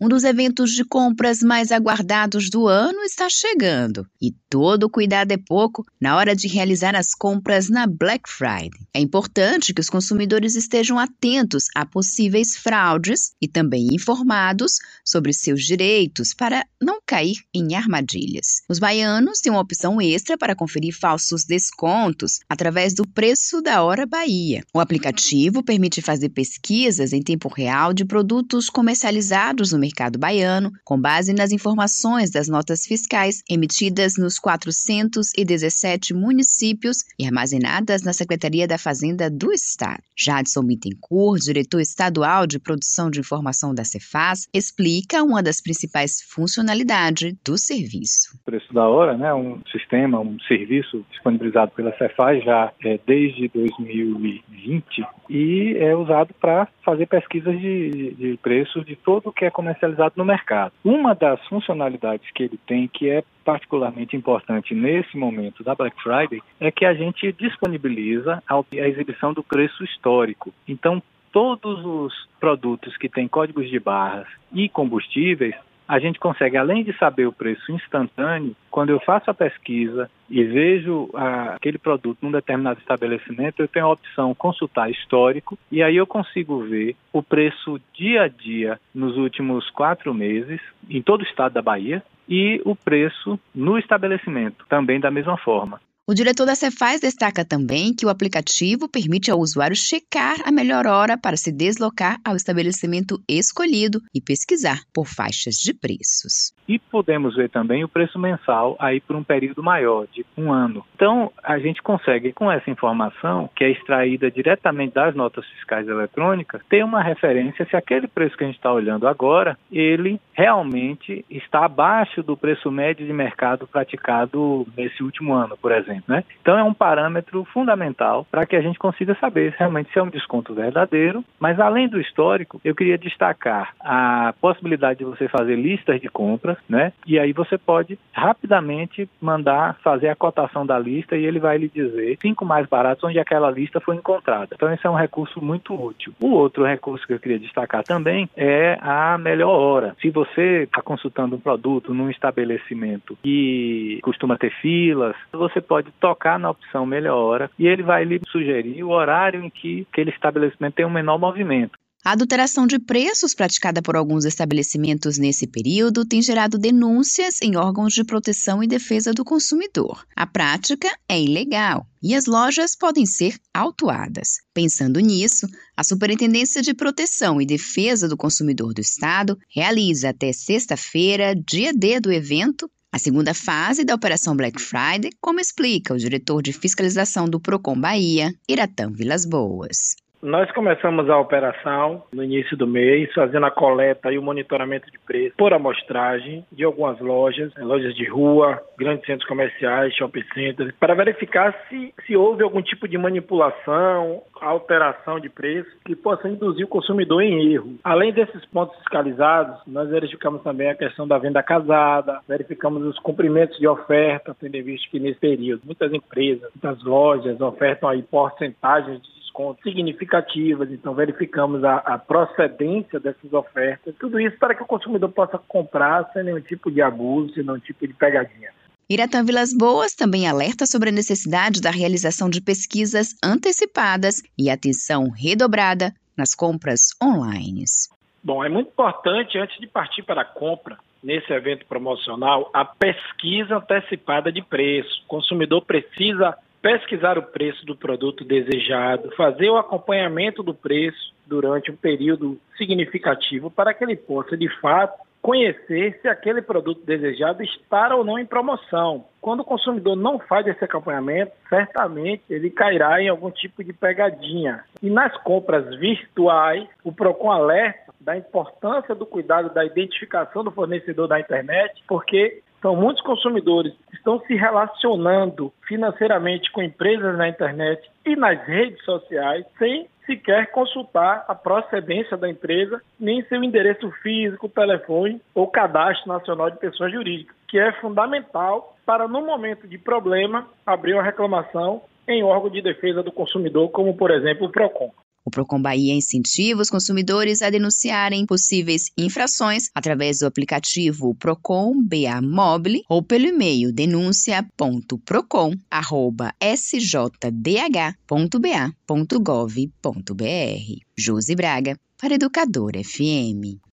Um dos eventos de compras mais aguardados do ano está chegando e todo cuidado é pouco na hora de realizar as compras na Black Friday. É importante que os consumidores estejam atentos a possíveis fraudes e também informados sobre seus direitos para não cair em armadilhas. Os baianos têm uma opção extra para conferir falsos descontos através do Preço da Hora Bahia. O aplicativo permite fazer pesquisas em tempo real de produtos comercializados no mercado baiano, com base nas informações das notas fiscais emitidas nos 417 municípios e armazenadas na Secretaria da Fazenda do Estado. Jadson Bittencourt, diretor estadual de produção de informação da Cefaz, explica uma das principais funcionalidades do serviço. O preço da hora, né, um sistema, um serviço disponibilizado pela Cefaz já é, desde 2020 e é usado para fazer pesquisas de, de preços de todo o que é comercializado no mercado. Uma das funcionalidades que ele tem, que é particularmente importante nesse momento da Black Friday, é que a gente disponibiliza a exibição do preço histórico. Então, todos os produtos que têm códigos de barras e combustíveis a gente consegue, além de saber o preço instantâneo, quando eu faço a pesquisa e vejo ah, aquele produto num determinado estabelecimento, eu tenho a opção consultar histórico e aí eu consigo ver o preço dia a dia nos últimos quatro meses em todo o estado da Bahia e o preço no estabelecimento, também da mesma forma. O diretor da Cefaz destaca também que o aplicativo permite ao usuário checar a melhor hora para se deslocar ao estabelecimento escolhido e pesquisar por faixas de preços. E podemos ver também o preço mensal aí por um período maior, de um ano. Então, a gente consegue, com essa informação, que é extraída diretamente das notas fiscais eletrônicas, ter uma referência se aquele preço que a gente está olhando agora, ele realmente está abaixo do preço médio de mercado praticado nesse último ano, por exemplo. Né? Então é um parâmetro fundamental para que a gente consiga saber realmente se é um desconto verdadeiro. Mas além do histórico, eu queria destacar a possibilidade de você fazer listas de compras, né? E aí você pode rapidamente mandar fazer a cotação da lista e ele vai lhe dizer cinco mais baratos onde aquela lista foi encontrada. Então esse é um recurso muito útil. O outro recurso que eu queria destacar também é a melhor hora. Se você está consultando um produto num estabelecimento que costuma ter filas, você pode pode tocar na opção melhor hora e ele vai lhe sugerir o horário em que aquele estabelecimento tem um menor movimento. A adulteração de preços praticada por alguns estabelecimentos nesse período tem gerado denúncias em órgãos de proteção e defesa do consumidor. A prática é ilegal e as lojas podem ser autuadas. Pensando nisso, a Superintendência de Proteção e Defesa do Consumidor do Estado realiza até sexta-feira, dia D do evento, a segunda fase da Operação Black Friday, como explica o diretor de fiscalização do Procon Bahia, Iratã Vilas Boas. Nós começamos a operação no início do mês, fazendo a coleta e o monitoramento de preço por amostragem de algumas lojas, lojas de rua, grandes centros comerciais, shopping centers, para verificar se, se houve algum tipo de manipulação, alteração de preço que possa induzir o consumidor em erro. Além desses pontos fiscalizados, nós verificamos também a questão da venda casada, verificamos os cumprimentos de oferta, tendo visto que nesse período muitas empresas, muitas lojas ofertam aí porcentagens de descontos significativas, então verificamos a, a, procedência dessas ofertas, tudo isso para que o consumidor possa comprar sem nenhum tipo de abuso, sem nenhum tipo de pegadinha. Iratã Vilas Boas também alerta sobre a necessidade da realização de pesquisas antecipadas e atenção redobrada nas compras online. Bom, é muito importante, antes de partir para a compra, nesse evento promocional, a pesquisa antecipada de preço. O consumidor precisa pesquisar o preço do produto desejado, fazer o acompanhamento do preço durante um período significativo para que ele possa, de fato, conhecer se aquele produto desejado está ou não em promoção. Quando o consumidor não faz esse acompanhamento, certamente ele cairá em algum tipo de pegadinha. E nas compras virtuais, o Procon alerta da importância do cuidado da identificação do fornecedor da internet, porque são muitos consumidores estão se relacionando financeiramente com empresas na internet e nas redes sociais sem sequer consultar a procedência da empresa, nem seu endereço físico, telefone ou cadastro nacional de pessoas jurídicas, que é fundamental para, no momento de problema, abrir uma reclamação em órgão de defesa do consumidor, como, por exemplo, o PROCON. O Procon Bahia incentiva os consumidores a denunciarem possíveis infrações através do aplicativo Procon BA Mobile ou pelo e-mail denúncia.procon@sjdh.ba.gov.br. Josi Braga, para Educador FM.